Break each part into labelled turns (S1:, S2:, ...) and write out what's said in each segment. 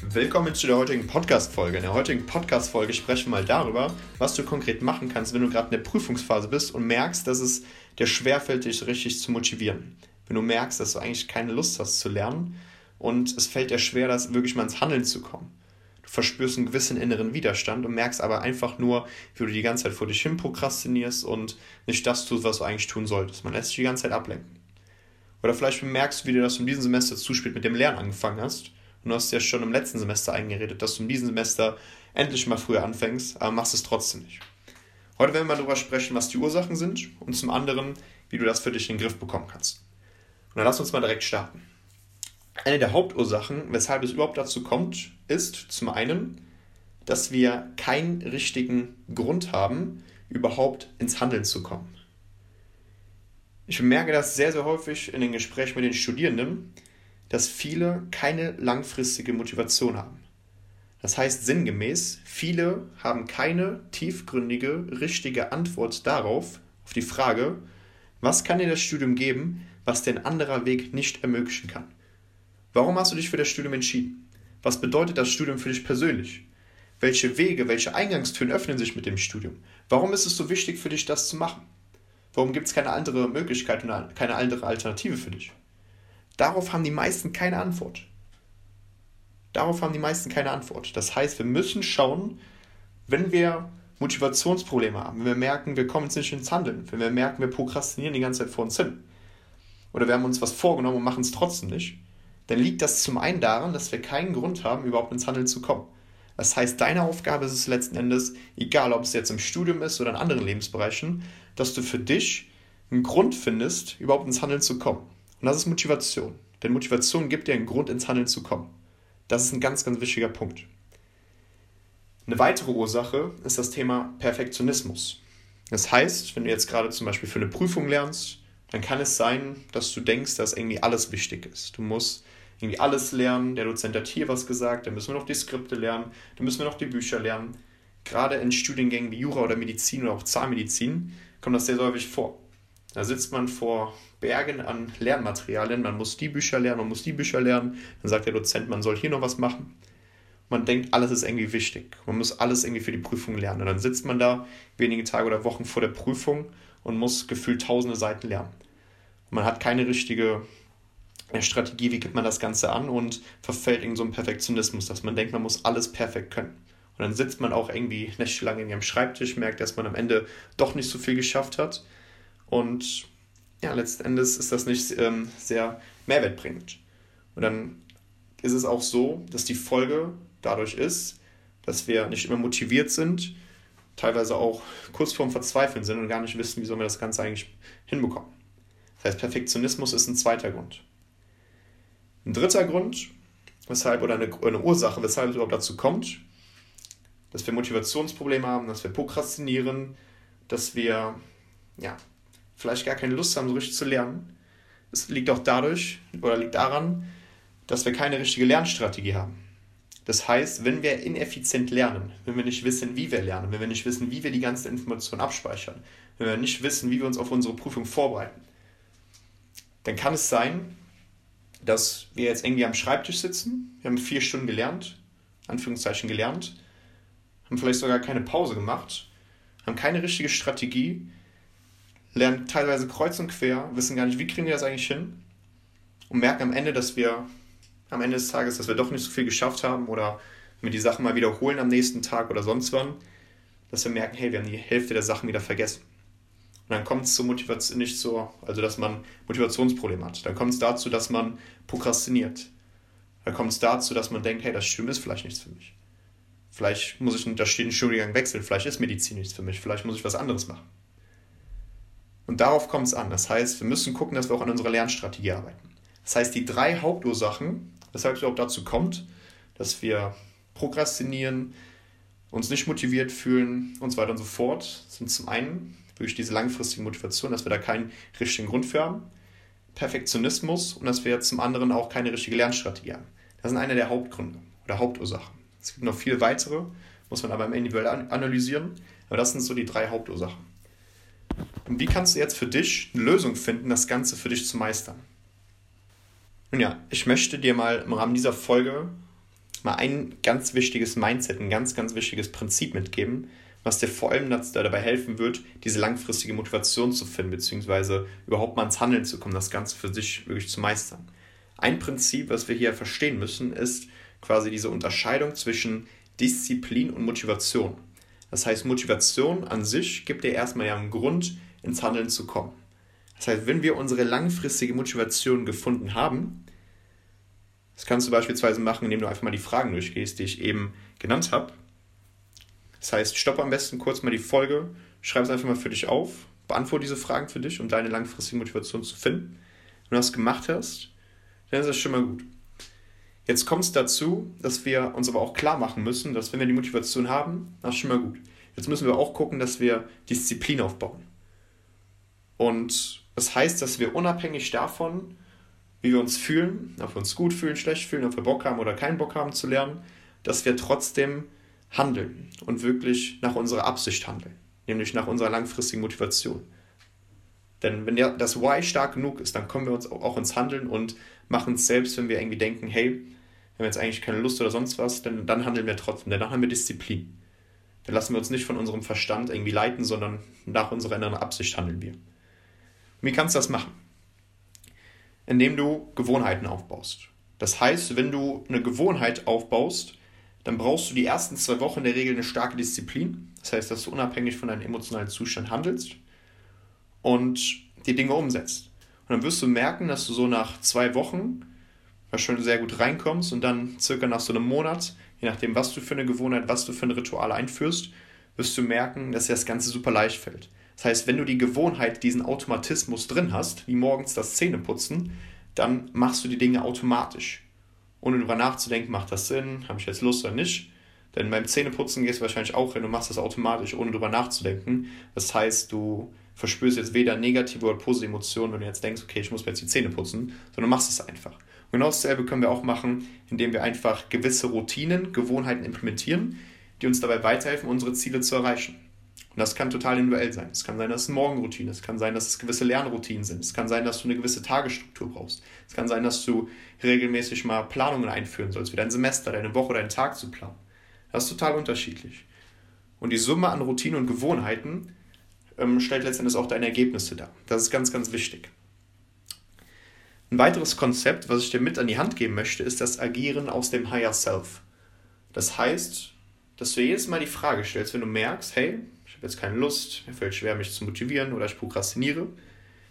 S1: Willkommen zu der heutigen Podcast-Folge. In der heutigen Podcast-Folge sprechen wir mal darüber, was du konkret machen kannst, wenn du gerade in der Prüfungsphase bist und merkst, dass es dir schwerfällt, dich richtig zu motivieren. Wenn du merkst, dass du eigentlich keine Lust hast zu lernen und es fällt dir schwer, das wirklich mal ins Handeln zu kommen. Du verspürst einen gewissen inneren Widerstand und merkst aber einfach nur, wie du die ganze Zeit vor dich hin prokrastinierst und nicht das tust, was du eigentlich tun solltest. Man lässt sich die ganze Zeit ablenken. Oder vielleicht bemerkst du wieder, dass du in diesem Semester zu spät mit dem Lernen angefangen hast und du hast ja schon im letzten Semester eingeredet, dass du in diesem Semester endlich mal früher anfängst, aber machst es trotzdem nicht. Heute werden wir darüber sprechen, was die Ursachen sind und zum anderen, wie du das für dich in den Griff bekommen kannst. Und dann lass uns mal direkt starten. Eine der Hauptursachen, weshalb es überhaupt dazu kommt, ist zum einen, dass wir keinen richtigen Grund haben, überhaupt ins Handeln zu kommen. Ich bemerke das sehr, sehr häufig in den Gesprächen mit den Studierenden, dass viele keine langfristige Motivation haben. Das heißt sinngemäß, viele haben keine tiefgründige, richtige Antwort darauf, auf die Frage, was kann dir das Studium geben, was dir ein anderer Weg nicht ermöglichen kann? Warum hast du dich für das Studium entschieden? Was bedeutet das Studium für dich persönlich? Welche Wege, welche Eingangstüren öffnen sich mit dem Studium? Warum ist es so wichtig für dich, das zu machen? Warum gibt es keine andere Möglichkeit und keine andere Alternative für dich? Darauf haben die meisten keine Antwort. Darauf haben die meisten keine Antwort. Das heißt, wir müssen schauen, wenn wir Motivationsprobleme haben, wenn wir merken, wir kommen jetzt nicht ins Handeln, wenn wir merken, wir prokrastinieren die ganze Zeit vor uns hin, oder wir haben uns was vorgenommen und machen es trotzdem nicht, dann liegt das zum einen daran, dass wir keinen Grund haben, überhaupt ins Handeln zu kommen. Das heißt, deine Aufgabe ist es letzten Endes, egal ob es jetzt im Studium ist oder in anderen Lebensbereichen, dass du für dich einen Grund findest, überhaupt ins Handeln zu kommen. Und das ist Motivation. Denn Motivation gibt dir einen Grund, ins Handeln zu kommen. Das ist ein ganz, ganz wichtiger Punkt. Eine weitere Ursache ist das Thema Perfektionismus. Das heißt, wenn du jetzt gerade zum Beispiel für eine Prüfung lernst, dann kann es sein, dass du denkst, dass irgendwie alles wichtig ist. Du musst irgendwie alles lernen. Der Dozent hat hier was gesagt, dann müssen wir noch die Skripte lernen, dann müssen wir noch die Bücher lernen. Gerade in Studiengängen wie Jura oder Medizin oder auch Zahnmedizin kommt das sehr, sehr häufig vor. Da sitzt man vor Bergen an Lernmaterialien, man muss die Bücher lernen, man muss die Bücher lernen, dann sagt der Dozent, man soll hier noch was machen. Man denkt, alles ist irgendwie wichtig. Man muss alles irgendwie für die Prüfung lernen. Und dann sitzt man da wenige Tage oder Wochen vor der Prüfung und muss gefühlt tausende Seiten lernen. Man hat keine richtige Strategie, wie gibt man das Ganze an und verfällt in so einen Perfektionismus, dass man denkt, man muss alles perfekt können. Und dann sitzt man auch irgendwie nächtelang irgendwie am Schreibtisch, merkt, dass man am Ende doch nicht so viel geschafft hat und ja, letzten Endes ist das nicht ähm, sehr mehrwertbringend. Und dann ist es auch so, dass die Folge dadurch ist, dass wir nicht immer motiviert sind, teilweise auch kurz vorm Verzweifeln sind und gar nicht wissen, wie sollen wir das Ganze eigentlich hinbekommen. Das heißt, Perfektionismus ist ein zweiter Grund. Ein dritter Grund, weshalb, oder eine, eine Ursache, weshalb es überhaupt dazu kommt, dass wir Motivationsprobleme haben, dass wir prokrastinieren, dass wir ja, vielleicht gar keine Lust haben, so richtig zu lernen. Es liegt auch dadurch oder liegt daran, dass wir keine richtige Lernstrategie haben. Das heißt, wenn wir ineffizient lernen, wenn wir nicht wissen, wie wir lernen, wenn wir nicht wissen, wie wir die ganze Information abspeichern, wenn wir nicht wissen, wie wir uns auf unsere Prüfung vorbereiten, dann kann es sein, dass wir jetzt irgendwie am Schreibtisch sitzen, wir haben vier Stunden gelernt, Anführungszeichen gelernt, haben vielleicht sogar keine Pause gemacht, haben keine richtige Strategie, lernen teilweise kreuz und quer, wissen gar nicht, wie kriegen wir das eigentlich hin und merken am Ende, dass wir am Ende des Tages, dass wir doch nicht so viel geschafft haben oder wenn wir die Sachen mal wiederholen am nächsten Tag oder sonst wann, dass wir merken, hey, wir haben die Hälfte der Sachen wieder vergessen. Und dann kommt es zur Motivation, nicht so, also dass man Motivationsprobleme hat. Dann kommt es dazu, dass man prokrastiniert. Dann kommt es dazu, dass man denkt, hey, das Studium ist vielleicht nichts für mich. Vielleicht muss ich den Studiengang wechseln, vielleicht ist Medizin nichts für mich, vielleicht muss ich was anderes machen. Und darauf kommt es an. Das heißt, wir müssen gucken, dass wir auch an unserer Lernstrategie arbeiten. Das heißt, die drei Hauptursachen, weshalb es überhaupt dazu kommt, dass wir prokrastinieren, uns nicht motiviert fühlen und so weiter und so fort, sind zum einen wirklich diese langfristige Motivation, dass wir da keinen richtigen Grund für haben. Perfektionismus und dass wir zum anderen auch keine richtige Lernstrategie haben. Das sind eine der Hauptgründe oder Hauptursachen. Es gibt noch viele weitere, muss man aber im individuell analysieren. Aber das sind so die drei Hauptursachen. Und wie kannst du jetzt für dich eine Lösung finden, das Ganze für dich zu meistern? Nun ja, ich möchte dir mal im Rahmen dieser Folge mal ein ganz wichtiges Mindset, ein ganz, ganz wichtiges Prinzip mitgeben, was dir vor allem dabei helfen wird, diese langfristige Motivation zu finden, beziehungsweise überhaupt mal ins Handeln zu kommen, das Ganze für sich wirklich zu meistern. Ein Prinzip, was wir hier verstehen müssen, ist quasi diese Unterscheidung zwischen Disziplin und Motivation. Das heißt, Motivation an sich gibt dir erstmal ja einen Grund, ins Handeln zu kommen. Das heißt, wenn wir unsere langfristige Motivation gefunden haben, das kannst du beispielsweise machen, indem du einfach mal die Fragen durchgehst, die ich eben genannt habe. Das heißt, stoppe am besten kurz mal die Folge, schreib es einfach mal für dich auf, beantworte diese Fragen für dich, um deine langfristige Motivation zu finden. Wenn du das gemacht hast, dann ist das schon mal gut. Jetzt kommt es dazu, dass wir uns aber auch klar machen müssen, dass wenn wir die Motivation haben, das ist schon mal gut. Jetzt müssen wir auch gucken, dass wir Disziplin aufbauen. Und das heißt, dass wir unabhängig davon, wie wir uns fühlen, ob wir uns gut fühlen, schlecht fühlen, ob wir Bock haben oder keinen Bock haben zu lernen, dass wir trotzdem handeln und wirklich nach unserer Absicht handeln, nämlich nach unserer langfristigen Motivation. Denn wenn das Why stark genug ist, dann kommen wir uns auch ins Handeln und machen es selbst, wenn wir irgendwie denken, hey, wir haben jetzt eigentlich keine Lust oder sonst was, dann, dann handeln wir trotzdem, denn dann haben wir Disziplin. Dann lassen wir uns nicht von unserem Verstand irgendwie leiten, sondern nach unserer inneren Absicht handeln wir. Und wie kannst du das machen? Indem du Gewohnheiten aufbaust. Das heißt, wenn du eine Gewohnheit aufbaust, dann brauchst du die ersten zwei Wochen in der Regel eine starke Disziplin. Das heißt, dass du unabhängig von deinem emotionalen Zustand handelst und die Dinge umsetzt. Und dann wirst du merken, dass du so nach zwei Wochen schon sehr gut reinkommst und dann circa nach so einem Monat, je nachdem, was du für eine Gewohnheit, was du für ein Ritual einführst, wirst du merken, dass dir das Ganze super leicht fällt. Das heißt, wenn du die Gewohnheit, diesen Automatismus drin hast, wie morgens das Zähneputzen, dann machst du die Dinge automatisch. Ohne darüber nachzudenken, macht das Sinn, habe ich jetzt Lust oder nicht. Denn beim Zähneputzen gehst du wahrscheinlich auch hin und machst das automatisch, ohne darüber nachzudenken. Das heißt, du verspürst jetzt weder negative oder positive Emotionen, wenn du jetzt denkst, okay, ich muss mir jetzt die Zähne putzen, sondern machst es einfach. Genau dasselbe können wir auch machen, indem wir einfach gewisse Routinen, Gewohnheiten implementieren, die uns dabei weiterhelfen, unsere Ziele zu erreichen. Und das kann total individuell sein. Es kann sein, dass es Morgenroutine ist. Es kann sein, dass es gewisse Lernroutinen sind. Es kann sein, dass du eine gewisse Tagesstruktur brauchst. Es kann sein, dass du regelmäßig mal Planungen einführen sollst, wie dein Semester, deine Woche, deinen Tag zu planen. Das ist total unterschiedlich. Und die Summe an Routinen und Gewohnheiten ähm, stellt letztendlich auch deine Ergebnisse dar. Das ist ganz, ganz wichtig. Ein weiteres Konzept, was ich dir mit an die Hand geben möchte, ist das Agieren aus dem Higher Self. Das heißt, dass du jedes Mal die Frage stellst, wenn du merkst, hey, ich habe jetzt keine Lust, mir fällt schwer, mich zu motivieren oder ich prokrastiniere,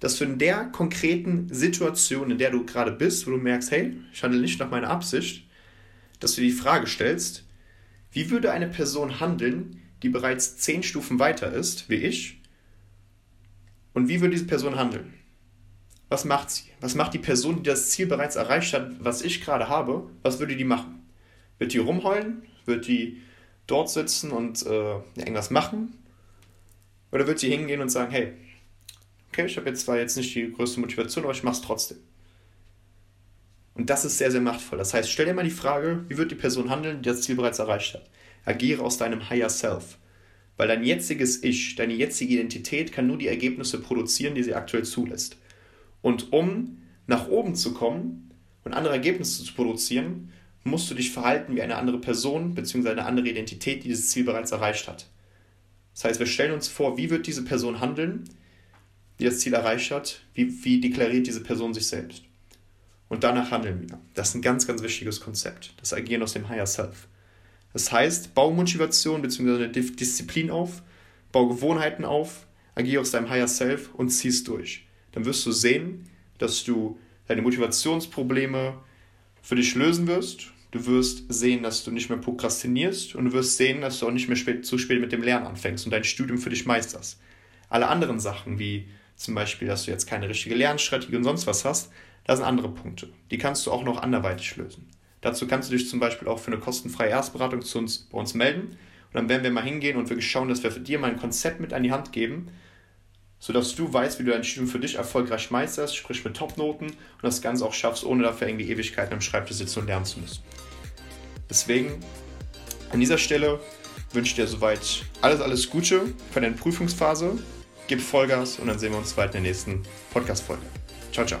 S1: dass du in der konkreten Situation, in der du gerade bist, wo du merkst, hey, ich handle nicht nach meiner Absicht, dass du die Frage stellst, wie würde eine Person handeln, die bereits zehn Stufen weiter ist, wie ich, und wie würde diese Person handeln? Was macht sie? Was macht die Person, die das Ziel bereits erreicht hat, was ich gerade habe? Was würde die machen? Wird die rumheulen? Wird die dort sitzen und äh, irgendwas machen? Oder wird sie hingehen und sagen, hey, okay, ich habe jetzt zwar jetzt nicht die größte Motivation, aber ich mache es trotzdem. Und das ist sehr, sehr machtvoll. Das heißt, stell dir mal die Frage, wie wird die Person handeln, die das Ziel bereits erreicht hat? Agiere aus deinem Higher Self. Weil dein jetziges Ich, deine jetzige Identität kann nur die Ergebnisse produzieren, die sie aktuell zulässt. Und um nach oben zu kommen und andere Ergebnisse zu produzieren, musst du dich verhalten wie eine andere Person bzw. eine andere Identität, die dieses Ziel bereits erreicht hat. Das heißt, wir stellen uns vor, wie wird diese Person handeln, die das Ziel erreicht hat, wie, wie deklariert diese Person sich selbst. Und danach handeln wir. Das ist ein ganz, ganz wichtiges Konzept, das Agieren aus dem Higher Self. Das heißt, bau Motivation bzw. Disziplin auf, bau Gewohnheiten auf, agiere aus deinem Higher Self und zieh es durch dann wirst du sehen, dass du deine Motivationsprobleme für dich lösen wirst. Du wirst sehen, dass du nicht mehr prokrastinierst und du wirst sehen, dass du auch nicht mehr spät, zu spät mit dem Lernen anfängst und dein Studium für dich meisterst. Alle anderen Sachen, wie zum Beispiel, dass du jetzt keine richtige Lernstrategie und sonst was hast, das sind andere Punkte. Die kannst du auch noch anderweitig lösen. Dazu kannst du dich zum Beispiel auch für eine kostenfreie Erstberatung zu uns, bei uns melden. Und dann werden wir mal hingehen und wirklich schauen, dass wir dir mal ein Konzept mit an die Hand geben, sodass du weißt, wie du dein Studium für dich erfolgreich meisterst, sprich mit Topnoten und das Ganze auch schaffst, ohne dafür irgendwie Ewigkeiten am Schreibtisch sitzen und lernen zu müssen. Deswegen an dieser Stelle wünsche ich dir soweit alles, alles Gute für deine Prüfungsphase. Gib Vollgas und dann sehen wir uns bald in der nächsten Podcast-Folge. Ciao, ciao.